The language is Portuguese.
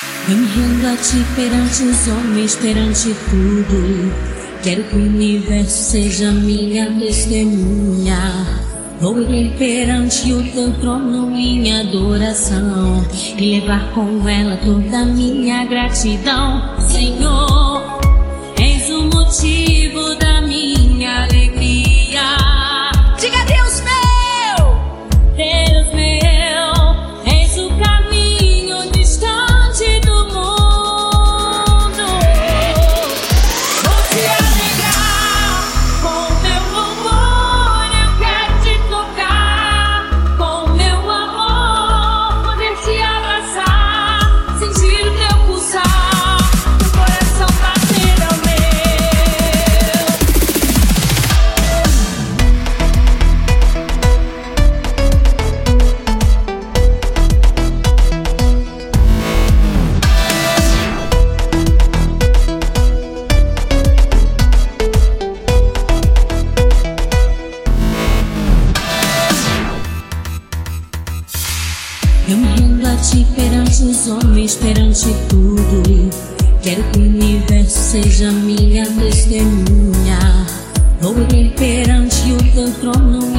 Enredo a ti perante os homens, perante tudo. Quero que o universo seja minha testemunha. Vou ir perante o teu trono em adoração e levar com ela toda a minha gratidão, Senhor. És o motivo da Eu me rendo a ti perante os homens, perante tudo. Quero que o universo seja minha testemunha. Vou perante o teu trono